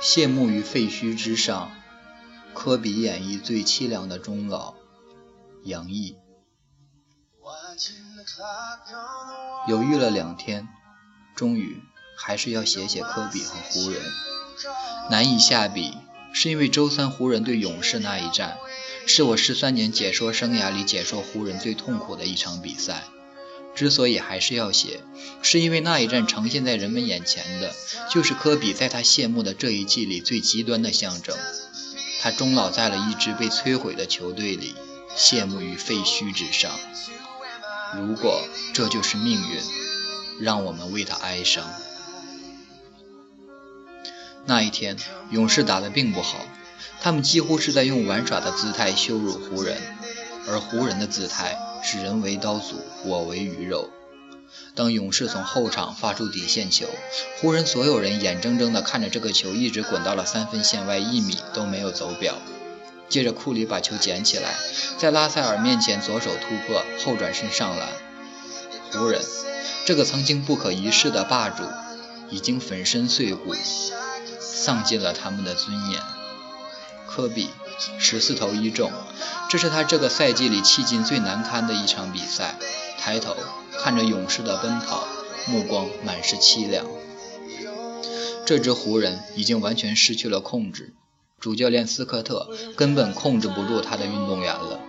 谢幕于废墟之上，科比演绎最凄凉的终老。杨毅犹豫了两天，终于还是要写写科比和湖人。难以下笔，是因为周三湖人对勇士那一战，是我十三年解说生涯里解说湖人最痛苦的一场比赛。之所以还是要写，是因为那一战呈现在人们眼前的，就是科比在他谢幕的这一季里最极端的象征。他终老在了一支被摧毁的球队里，谢幕于废墟之上。如果这就是命运，让我们为他哀伤。那一天，勇士打得并不好，他们几乎是在用玩耍的姿态羞辱湖人，而湖人的姿态。是人为刀俎，我为鱼肉。当勇士从后场发出底线球，湖人所有人眼睁睁地看着这个球一直滚到了三分线外一米都没有走表。接着库里把球捡起来，在拉塞尔面前左手突破，后转身上篮。湖人这个曾经不可一世的霸主，已经粉身碎骨，丧尽了他们的尊严。科比。十四投一中，这是他这个赛季里迄今最难堪的一场比赛。抬头看着勇士的奔跑，目光满是凄凉。这支湖人已经完全失去了控制，主教练斯科特根本控制不住他的运动员了。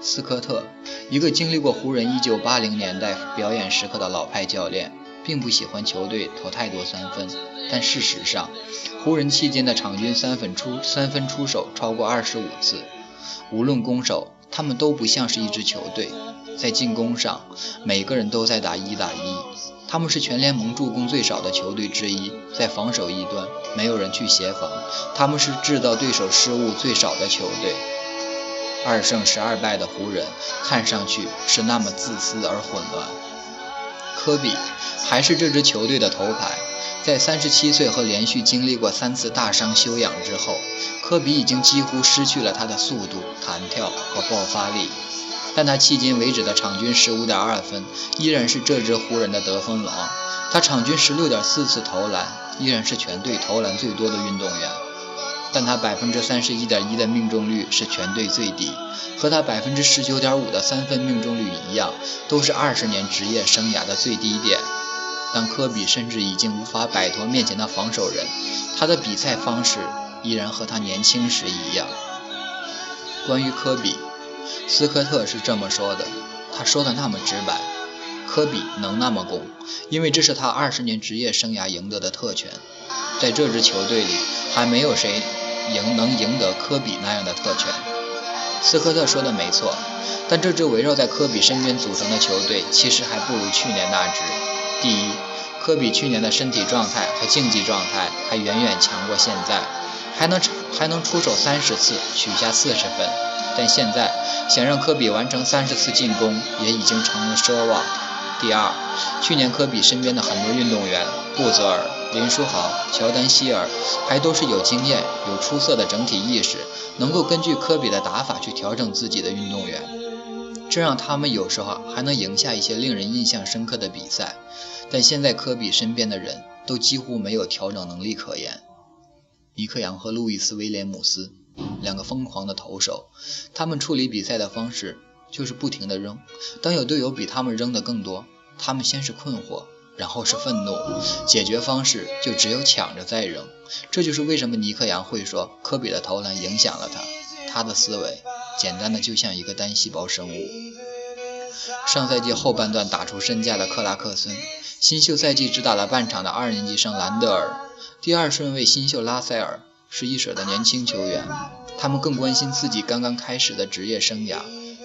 斯科特，一个经历过湖人1980年代表演时刻的老派教练。并不喜欢球队投太多三分，但事实上，湖人期间的场均三分出三分出手超过二十五次。无论攻守，他们都不像是一支球队。在进攻上，每个人都在打一打一。他们是全联盟助攻最少的球队之一。在防守一端，没有人去协防。他们是制造对手失误最少的球队。二胜十二败的湖人，看上去是那么自私而混乱。科比还是这支球队的头牌，在三十七岁和连续经历过三次大伤休养之后，科比已经几乎失去了他的速度、弹跳和爆发力。但他迄今为止的场均十五点二分，依然是这支湖人的得分王。他场均十六点四次投篮，依然是全队投篮最多的运动员。但他百分之三十一点一的命中率是全队最低，和他百分之十九点五的三分命中率一样，都是二十年职业生涯的最低点。但科比甚至已经无法摆脱面前的防守人，他的比赛方式依然和他年轻时一样。关于科比，斯科特是这么说的，他说的那么直白：科比能那么攻，因为这是他二十年职业生涯赢得的特权。在这支球队里，还没有谁赢能赢得科比那样的特权。斯科特说的没错，但这支围绕在科比身边组成的球队，其实还不如去年那支。第一，科比去年的身体状态和竞技状态还远远强过现在，还能还能出手三十次取下四十分。但现在想让科比完成三十次进攻，也已经成了奢望。第二，去年科比身边的很多运动员，布泽尔。林书豪、乔丹、希尔还都是有经验、有出色的整体意识，能够根据科比的打法去调整自己的运动员，这让他们有时候还能赢下一些令人印象深刻的比赛。但现在科比身边的人都几乎没有调整能力可言。尼克杨和路易斯·威廉姆斯两个疯狂的投手，他们处理比赛的方式就是不停地扔。当有队友比他们扔的更多，他们先是困惑。然后是愤怒，解决方式就只有抢着再扔。这就是为什么尼克杨会说科比的投篮影响了他。他的思维简单的就像一个单细胞生物。上赛季后半段打出身价的克拉克森，新秀赛季只打了半场的二年级生兰德尔，第二顺位新秀拉塞尔是一水的年轻球员。他们更关心自己刚刚开始的职业生涯，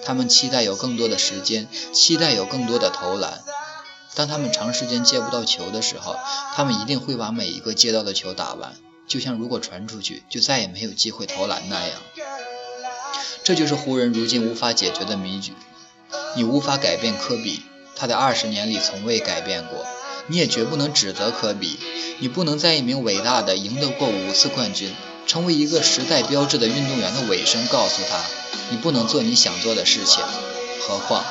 他们期待有更多的时间，期待有更多的投篮。当他们长时间接不到球的时候，他们一定会把每一个接到的球打完，就像如果传出去就再也没有机会投篮那样。这就是湖人如今无法解决的谜局。你无法改变科比，他在二十年里从未改变过。你也绝不能指责科比，你不能在一名伟大的、赢得过五次冠军、成为一个时代标志的运动员的尾声告诉他，你不能做你想做的事情。何况。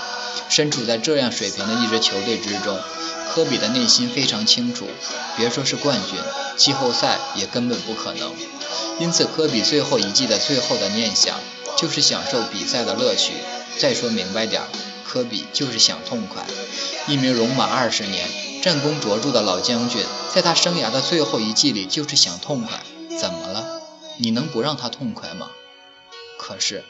身处在这样水平的一支球队之中，科比的内心非常清楚，别说是冠军，季后赛也根本不可能。因此，科比最后一季的最后的念想就是享受比赛的乐趣。再说明白点，科比就是想痛快。一名戎马二十年、战功卓著的老将军，在他生涯的最后一季里就是想痛快。怎么了？你能不让他痛快吗？可是，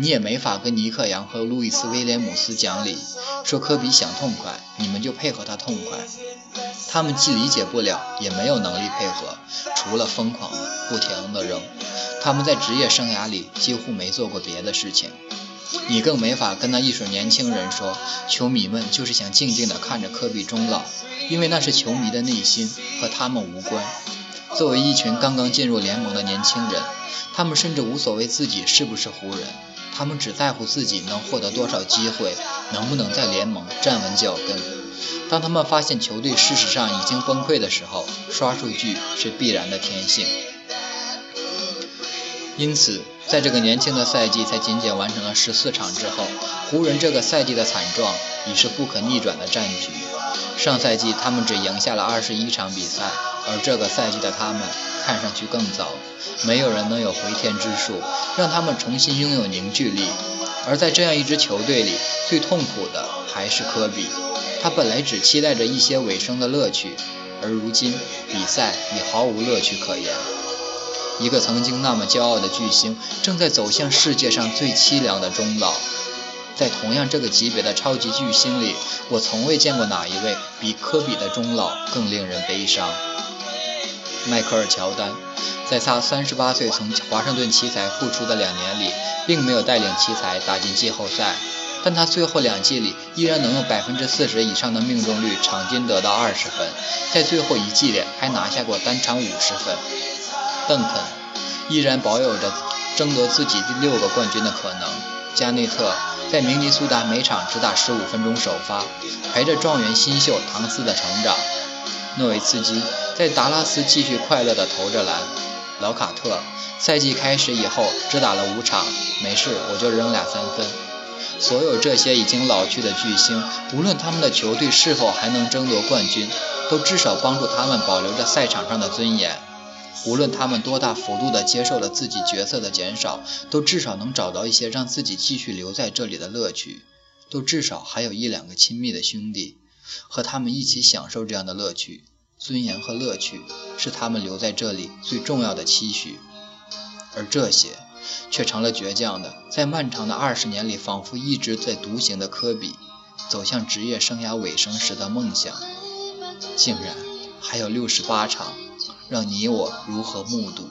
你也没法跟尼克杨和路易斯威廉姆斯讲理，说科比想痛快，你们就配合他痛快。他们既理解不了，也没有能力配合，除了疯狂不停地扔。他们在职业生涯里几乎没做过别的事情。你更没法跟那一水年轻人说，球迷们就是想静静地看着科比终老，因为那是球迷的内心，和他们无关。作为一群刚刚进入联盟的年轻人，他们甚至无所谓自己是不是湖人，他们只在乎自己能获得多少机会，能不能在联盟站稳脚跟。当他们发现球队事实上已经崩溃的时候，刷数据是必然的天性。因此，在这个年轻的赛季才仅仅完成了十四场之后，湖人这个赛季的惨状已是不可逆转的战局。上赛季他们只赢下了二十一场比赛，而这个赛季的他们看上去更糟。没有人能有回天之术，让他们重新拥有凝聚力。而在这样一支球队里，最痛苦的还是科比。他本来只期待着一些尾声的乐趣，而如今比赛已毫无乐趣可言。一个曾经那么骄傲的巨星，正在走向世界上最凄凉的终老。在同样这个级别的超级巨星里，我从未见过哪一位比科比的终老更令人悲伤。迈克尔·乔丹，在他三十八岁从华盛顿奇才复出的两年里，并没有带领奇才打进季后赛，但他最后两季里依然能用百分之四十以上的命中率，场均得到二十分，在最后一季里还拿下过单场五十分。邓肯依然保有着争夺自己第六个冠军的可能。加内特在明尼苏达每场只打十五分钟首发，陪着状元新秀唐斯的成长。诺维茨基在达拉斯继续快乐地投着篮。老卡特赛季开始以后只打了五场，没事我就扔俩三分。所有这些已经老去的巨星，无论他们的球队是否还能争夺冠军，都至少帮助他们保留着赛场上的尊严。无论他们多大幅度地接受了自己角色的减少，都至少能找到一些让自己继续留在这里的乐趣，都至少还有一两个亲密的兄弟，和他们一起享受这样的乐趣。尊严和乐趣是他们留在这里最重要的期许，而这些却成了倔强的，在漫长的二十年里仿佛一直在独行的科比走向职业生涯尾声时的梦想。竟然还有六十八场。让你我如何目睹，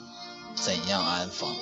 怎样安放？